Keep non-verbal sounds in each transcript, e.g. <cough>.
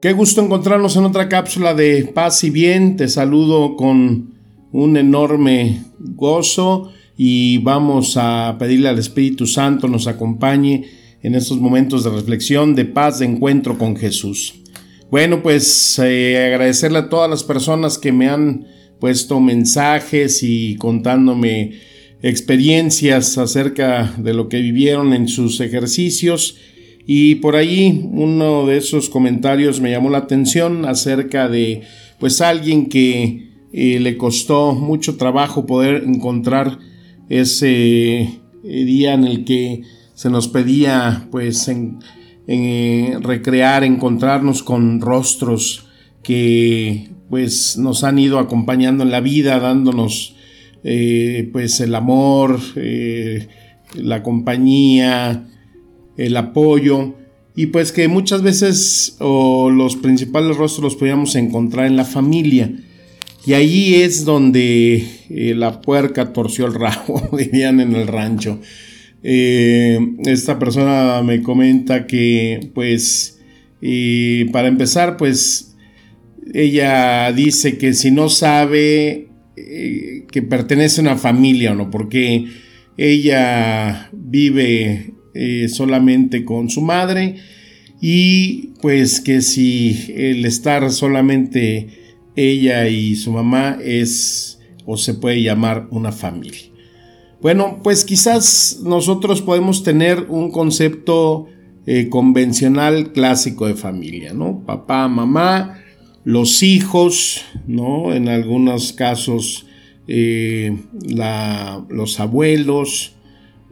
Qué gusto encontrarnos en otra cápsula de paz y bien. Te saludo con un enorme gozo y vamos a pedirle al Espíritu Santo nos acompañe en estos momentos de reflexión, de paz, de encuentro con Jesús. Bueno, pues eh, agradecerle a todas las personas que me han puesto mensajes y contándome experiencias acerca de lo que vivieron en sus ejercicios. Y por ahí uno de esos comentarios me llamó la atención acerca de pues alguien que eh, le costó mucho trabajo poder encontrar ese eh, día en el que se nos pedía pues en, eh, recrear, encontrarnos con rostros que pues nos han ido acompañando en la vida, dándonos pues el amor, la compañía, el apoyo y pues que muchas veces los principales rostros los podíamos encontrar en la familia. Y ahí es donde eh, la puerca torció el rabo, <laughs> dirían en el rancho. Eh, esta persona me comenta que, pues, para empezar, pues, ella dice que si no sabe eh, que pertenece a una familia o no, porque ella vive solamente con su madre y pues que si el estar solamente ella y su mamá es o se puede llamar una familia. Bueno, pues quizás nosotros podemos tener un concepto eh, convencional clásico de familia, ¿no? Papá, mamá, los hijos, ¿no? En algunos casos eh, los abuelos,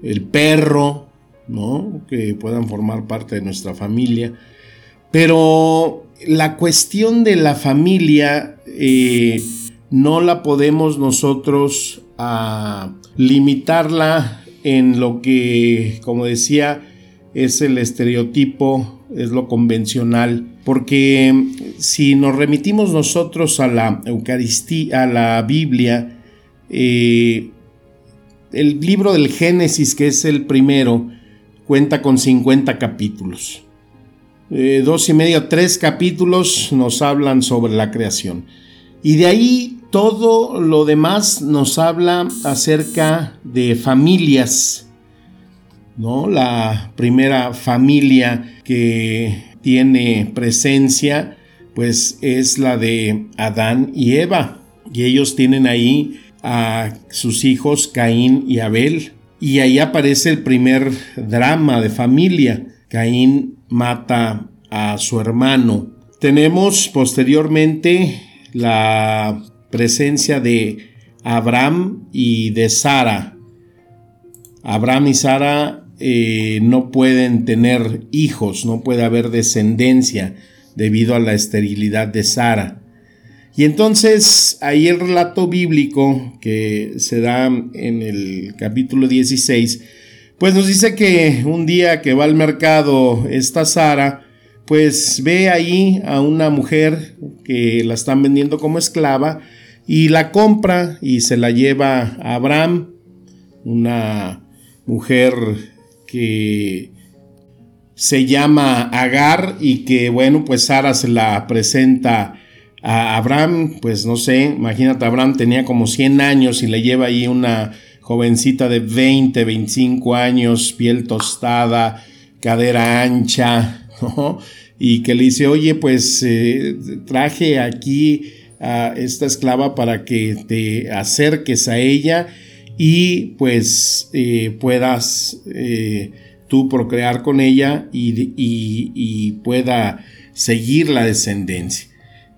el perro, ¿no? Que puedan formar parte de nuestra familia. Pero la cuestión de la familia eh, no la podemos nosotros ah, limitarla en lo que, como decía, es el estereotipo, es lo convencional, porque si nos remitimos nosotros a la Eucaristía, a la Biblia, eh, el libro del Génesis, que es el primero, cuenta con 50 capítulos. Eh, dos y medio, tres capítulos nos hablan sobre la creación. Y de ahí todo lo demás nos habla acerca de familias. ¿no? La primera familia que tiene presencia pues es la de Adán y Eva. Y ellos tienen ahí a sus hijos Caín y Abel. Y ahí aparece el primer drama de familia. Caín mata a su hermano. Tenemos posteriormente la presencia de Abraham y de Sara. Abraham y Sara eh, no pueden tener hijos, no puede haber descendencia debido a la esterilidad de Sara. Y entonces ahí el relato bíblico que se da en el capítulo 16, pues nos dice que un día que va al mercado esta Sara, pues ve ahí a una mujer que la están vendiendo como esclava y la compra y se la lleva a Abraham, una mujer que se llama Agar y que bueno, pues Sara se la presenta a Abraham, pues no sé, imagínate, Abraham tenía como 100 años y le lleva ahí una jovencita de 20, 25 años, piel tostada, cadera ancha. <laughs> Y que le dice, oye, pues eh, traje aquí a esta esclava para que te acerques a ella y pues eh, puedas eh, tú procrear con ella y pueda seguir la descendencia.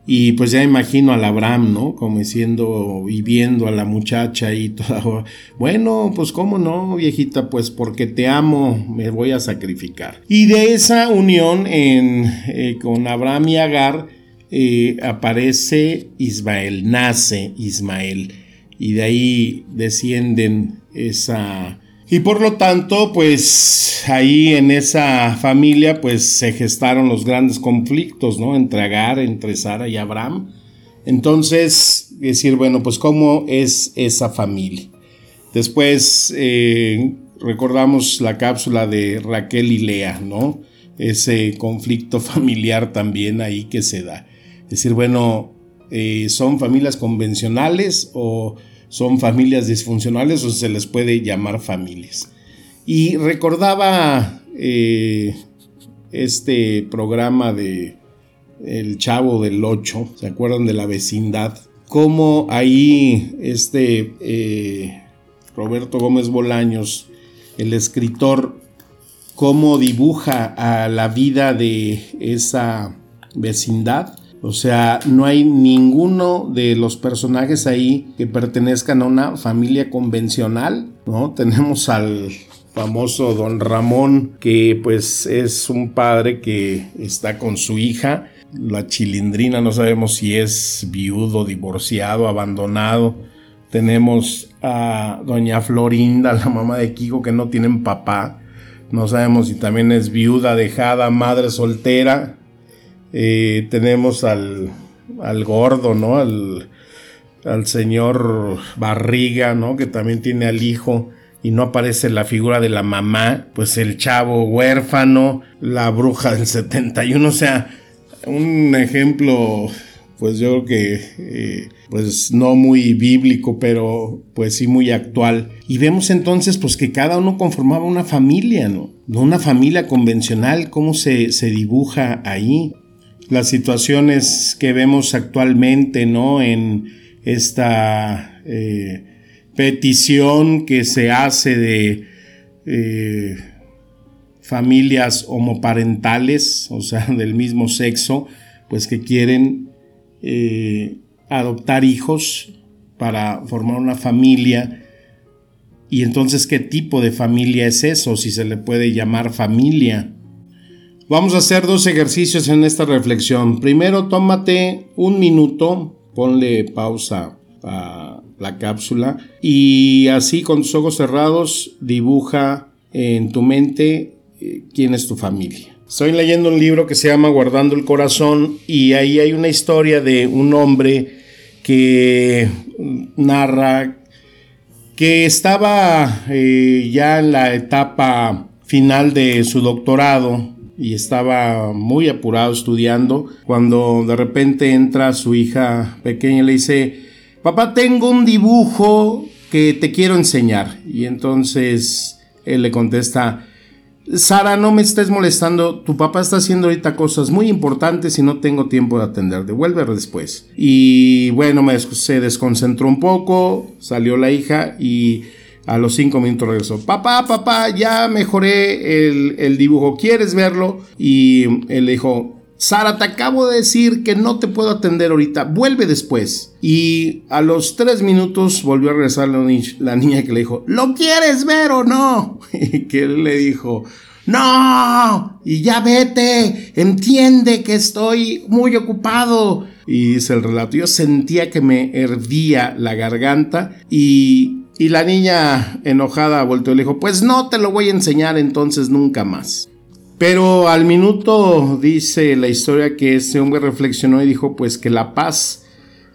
Y pues ya imagino al Abraham, ¿no? Como diciendo y viendo a la muchacha y todo. <laughs> Bueno, pues cómo no, viejita, pues porque te amo, me voy a sacrificar. Y de esa unión en, eh, con Abraham y Agar eh, aparece Ismael, nace Ismael. Y de ahí descienden esa y por lo tanto, pues ahí en esa familia, pues se gestaron los grandes conflictos, ¿no? Entre Agar, entre Sara y Abraham. Entonces, decir, bueno, pues cómo es esa familia. Después eh, recordamos la cápsula de Raquel y Lea, ¿no? Ese conflicto <laughs> familiar también ahí que se da. Decir, bueno, eh, ¿son familias convencionales o son familias disfuncionales o se les puede llamar familias. Y recordaba eh, este programa de El Chavo del 8, ¿se acuerdan de la vecindad? Cómo ahí este eh, Roberto Gómez Bolaños, el escritor, cómo dibuja a la vida de esa vecindad o sea, no hay ninguno de los personajes ahí que pertenezcan a una familia convencional, ¿no? <laughs> Tenemos al famoso don Ramón, que pues es un padre que está con su hija, la chilindrina, no sabemos si es viudo, divorciado, abandonado. Tenemos a doña Florinda, la mamá de Kiko, que no tienen papá. No sabemos si también es viuda, dejada, madre soltera. Eh, tenemos al, al, gordo, ¿no? Al, al, señor Barriga, ¿no? Que también tiene al hijo y no aparece la figura de la mamá, pues el chavo huérfano, la bruja del 71, o sea, un ejemplo, pues yo creo que, eh, pues no muy bíblico, pero pues sí muy actual. Y vemos entonces, pues que cada uno conformaba una familia, ¿no? Una familia convencional, cómo se, se dibuja ahí las situaciones que vemos actualmente, ¿no? En esta eh, petición que se hace de eh, familias homoparentales, o sea, <laughs> del mismo sexo, pues que quieren eh, adoptar hijos para formar una familia. Y entonces, ¿qué tipo de familia es eso? Si se le puede llamar familia. Vamos a hacer dos ejercicios en esta reflexión. Primero, tómate un minuto, ponle pausa a la cápsula y así con tus ojos cerrados dibuja en tu mente eh, quién es tu familia. Estoy leyendo un libro que se llama Guardando el Corazón y ahí hay una historia de un hombre que narra que estaba eh, ya en la etapa final de su doctorado y estaba muy apurado estudiando cuando de repente entra su hija pequeña y le dice, papá, tengo un dibujo que te quiero enseñar. Y entonces él le contesta, Sara, no me estés molestando, tu papá está haciendo ahorita cosas muy importantes y no tengo tiempo de atender, devuelve después. Y bueno, me, se desconcentró un poco, salió la hija y a los cinco minutos regresó. Papá, papá, ya mejoré el, dibujo. ¿Quieres verlo? Y él le dijo, Sara, te acabo de decir que no te puedo atender ahorita, vuelve después. Y a los tres minutos volvió a regresar la, la niña que le dijo, ¿lo quieres ver o no? Y <laughs> que él le dijo, no, y ya vete, entiende que estoy muy ocupado. Y dice el relato, yo sentía que me hervía la garganta y y la niña enojada volteó y le dijo, pues no te lo voy a enseñar entonces nunca más. Pero al minuto dice la historia que ese hombre reflexionó y dijo pues que la paz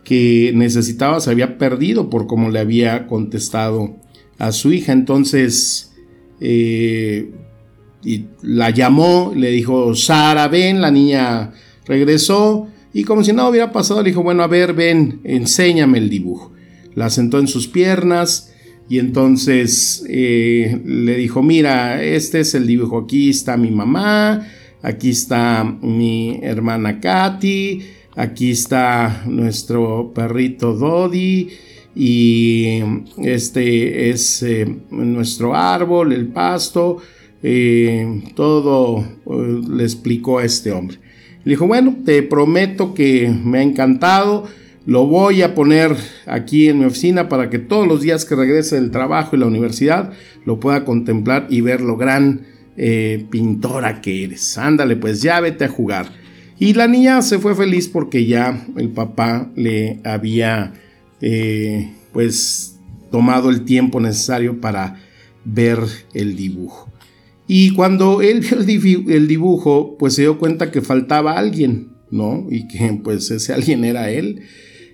que necesitaba se había perdido por como le había contestado a su hija. Entonces eh, y la llamó, le dijo, Sara, ven, la niña regresó y como si nada hubiera pasado le dijo, bueno, a ver, ven, enséñame el dibujo. La sentó en sus piernas, y entonces eh, le dijo, mira, este es el dibujo, aquí está mi mamá, aquí está mi hermana Katy, aquí está nuestro perrito Dodi y este es eh, nuestro árbol, el pasto, eh, todo le explicó a este hombre. Le dijo, bueno, te prometo que me ha encantado, lo voy a poner aquí en mi oficina para que todos los días que regrese del trabajo y la universidad lo pueda contemplar y ver lo gran eh, pintora que eres. Ándale, pues ya vete a jugar. Y la niña se fue feliz porque ya el papá le había eh, pues tomado el tiempo necesario para ver el dibujo. Y cuando él vio el dibujo, pues se dio cuenta que faltaba alguien, ¿no? Y que pues ese alguien era él.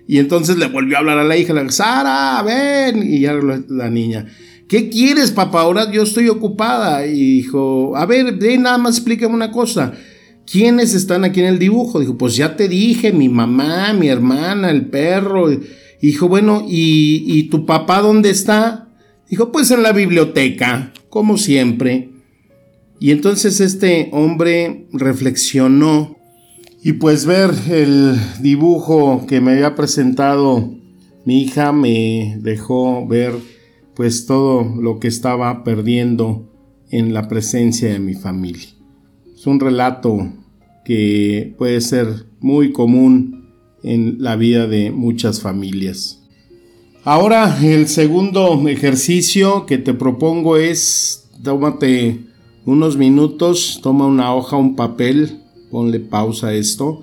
Y entonces le volvió a hablar a la hija, le dijo, Sara, ven. Y ya la niña, ¿qué quieres, papá? Ahora yo estoy ocupada. Y dijo, a ver, ven, nada más explícame una cosa. ¿Quiénes están aquí en el dibujo? Dijo, pues ya te dije, mi mamá, mi hermana, el perro. Dijo, bueno, ¿y, ¿y tu papá dónde está? Dijo, pues en la biblioteca, como siempre. Y entonces este hombre reflexionó y pues ver el dibujo que me había presentado mi hija me dejó ver pues todo lo que estaba perdiendo en la presencia de mi familia. Es un relato que puede ser muy común en la vida de muchas familias. Ahora el segundo ejercicio que te propongo es tómate unos minutos, toma una hoja, un papel, ponle pausa a esto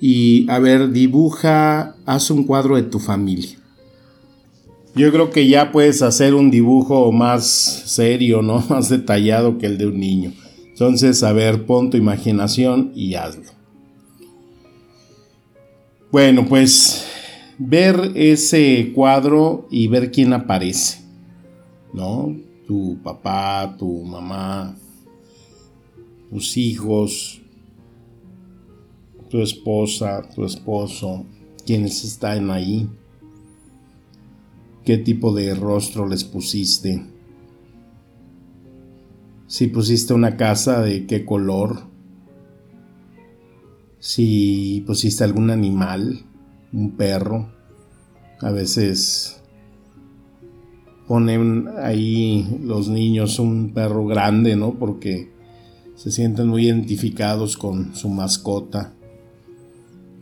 y a ver, dibuja, haz un cuadro de tu familia. Yo creo que ya puedes hacer un dibujo más serio, ¿no? <laughs> Más detallado que el de un niño. Entonces, a ver, pon tu imaginación y hazlo. Bueno, pues ver ese cuadro y ver quién aparece, ¿no? Tu papá, tu mamá, tus hijos, tu esposa, tu esposo, quienes están ahí, qué tipo de rostro les pusiste, si pusiste una casa de qué color, si pusiste algún animal, un perro, a veces ponen ahí los niños un perro grande, ¿no? Porque se sienten muy identificados con su mascota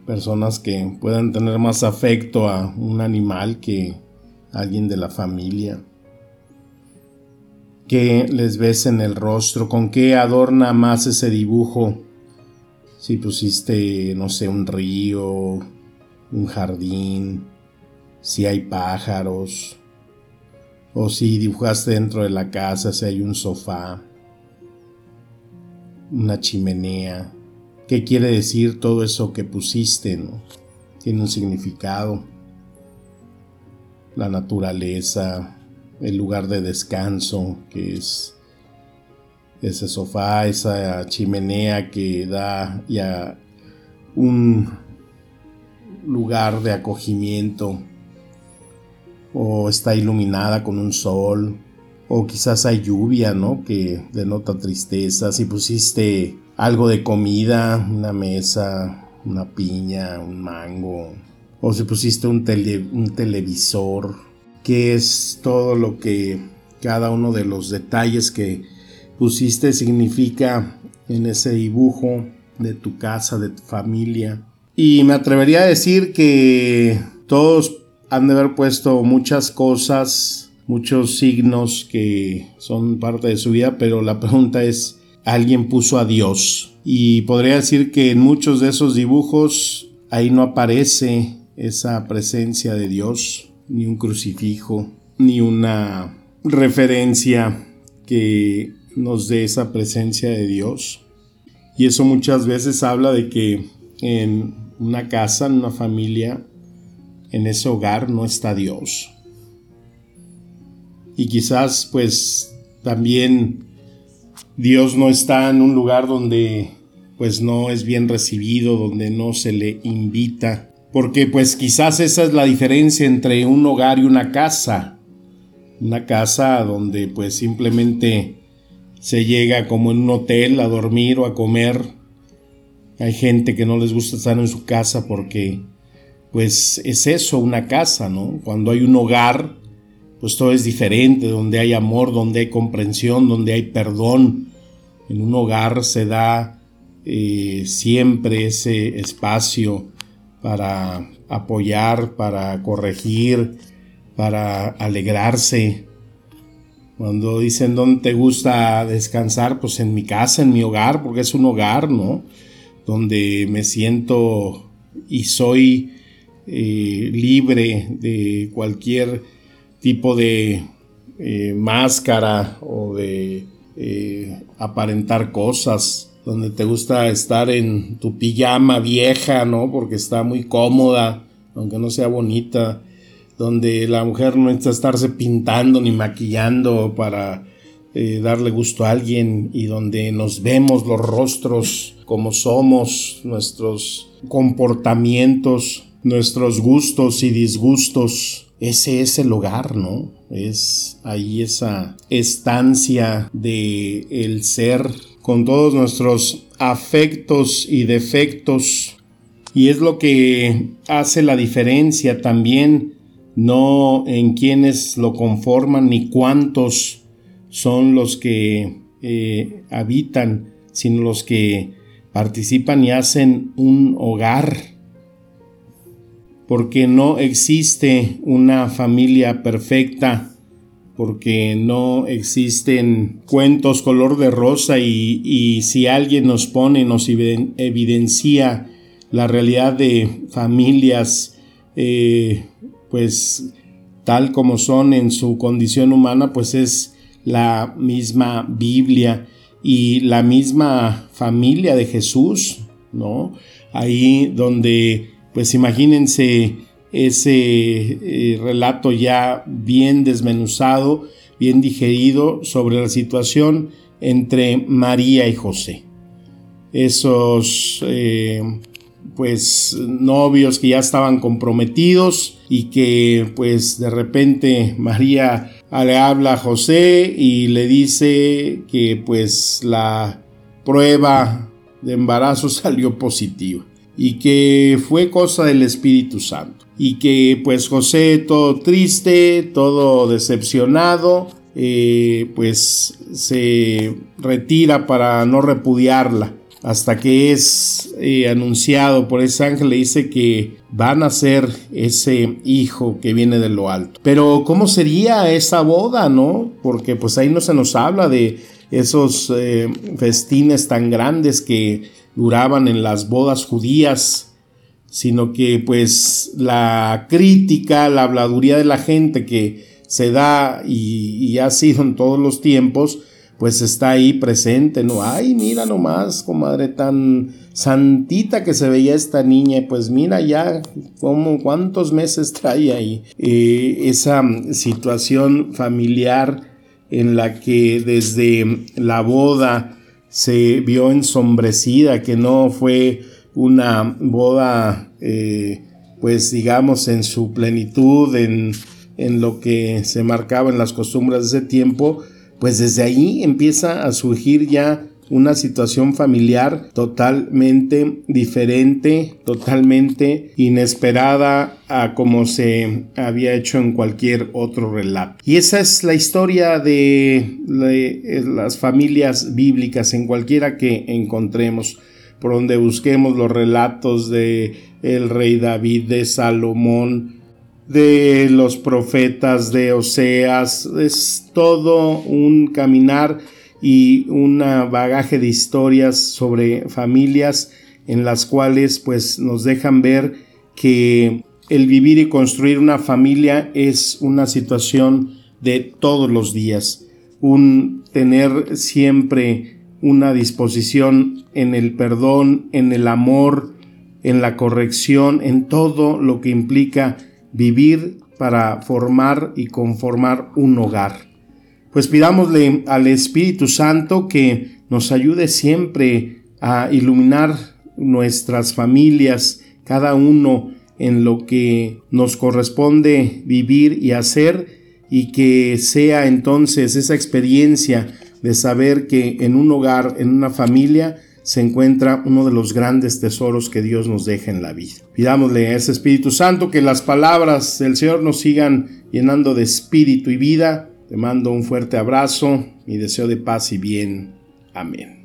personas que puedan tener más afecto a un animal que a alguien de la familia. ¿Qué les ves en el rostro? ¿Con qué adorna más ese dibujo? Si pusiste, no sé, un río, un jardín, si hay pájaros, o si dibujaste dentro de la casa, si hay un sofá, una chimenea. ¿Qué quiere decir todo eso que pusiste? Tiene un significado. La naturaleza, el lugar de descanso, que es ese sofá, esa chimenea que da ya un lugar de acogimiento, o está iluminada con un sol, o quizás hay lluvia, ¿no? Que denota tristeza. Si pusiste algo de comida, una mesa, una piña, un mango, o si pusiste un, un televisor, que es todo lo que cada uno de los detalles que pusiste significa en ese dibujo de tu casa, de tu familia. Y me atrevería a decir que todos han de haber puesto muchas cosas, muchos signos que son parte de su vida, pero la pregunta es, alguien puso a Dios. Y podría decir que en muchos de esos dibujos ahí no aparece esa presencia de Dios, ni un crucifijo, ni una referencia que nos dé esa presencia de Dios. Y eso muchas veces habla de que en una casa, en una familia, en ese hogar no está Dios. Y quizás pues también Dios no está en un lugar donde pues no es bien recibido, donde no se le invita, porque pues quizás esa es la diferencia entre un hogar y una casa. Una casa donde pues simplemente se llega como en un hotel a dormir o a comer. Hay gente que no les gusta estar en su casa porque pues es eso, una casa, ¿no? Cuando hay un hogar, pues todo es diferente, donde hay amor, donde hay comprensión, donde hay perdón. En un hogar se da eh, siempre ese espacio para apoyar, para corregir, para alegrarse. Cuando dicen dónde te gusta descansar, pues en mi casa, en mi hogar, porque es un hogar, ¿no? Donde me siento y soy eh, libre de cualquier tipo de eh, máscara o de eh, aparentar cosas, donde te gusta estar en tu pijama vieja, ¿no? Porque está muy cómoda, aunque no sea bonita, donde la mujer no necesita estarse pintando ni maquillando para darle gusto a alguien y donde nos vemos los rostros como somos, nuestros comportamientos nuestros gustos y disgustos. Ese es el hogar, ¿no? Es ahí esa estancia de el ser con todos nuestros afectos y defectos. Y es lo que hace la diferencia también, no en quienes lo conforman ni cuántos son los que eh, habitan, sino los que participan y hacen un hogar porque no existe una familia perfecta, porque no existen cuentos color de rosa y, si alguien nos pone, nos evidencia la realidad de familias, eh, pues tal como son en su condición humana, pues es la misma Biblia y la misma familia de Jesús, ¿no? Ahí donde pues imagínense ese eh, relato ya bien desmenuzado, bien digerido sobre la situación entre María y José. Esos eh, pues novios que ya estaban comprometidos y que pues de repente María le habla a José y le dice que pues la prueba de embarazo <laughs> salió positiva y que fue cosa del Espíritu Santo. Y que pues José todo triste, todo decepcionado, eh, pues se retira para no repudiarla. Hasta que es eh, anunciado por ese ángel, le dice que van a ser ese hijo que viene de lo alto. Pero ¿cómo sería esa boda, no? Porque pues ahí no se nos habla de esos eh, festines tan grandes que duraban en las bodas judías, sino que pues la crítica, la habladuría de la gente que se da y, ha sido en todos los tiempos, pues está ahí presente, ¿no? Ay, mira nomás, comadre, tan santita que se veía esta niña, pues mira ya cómo, cuántos meses trae ahí. Eh, esa situación familiar en la que desde la boda se vio ensombrecida, que no fue una boda, eh, pues digamos, en su plenitud, en, en lo que se marcaba en las costumbres de ese tiempo, pues desde ahí empieza a surgir ya una situación familiar totalmente diferente, totalmente inesperada a como se había hecho en cualquier otro relato. Y esa es la historia de, las familias bíblicas en cualquiera que encontremos por donde busquemos los relatos de el rey David, de Salomón, de los profetas, de Oseas, es todo un caminar y un bagaje de historias sobre familias en las cuales pues nos dejan ver que el vivir y construir una familia es una situación de todos los días, un tener siempre una disposición en el perdón, en el amor, en la corrección, en todo lo que implica vivir para formar y conformar un hogar pues pidámosle al Espíritu Santo que nos ayude siempre a iluminar nuestras familias, cada uno en lo que nos corresponde vivir y hacer, y que sea entonces esa experiencia de saber que en un hogar, en una familia, se encuentra uno de los grandes tesoros que Dios nos deja en la vida. Pidámosle a ese Espíritu Santo que las palabras del Señor nos sigan llenando de espíritu y vida te mando un fuerte abrazo, y deseo de paz y bien. Amén.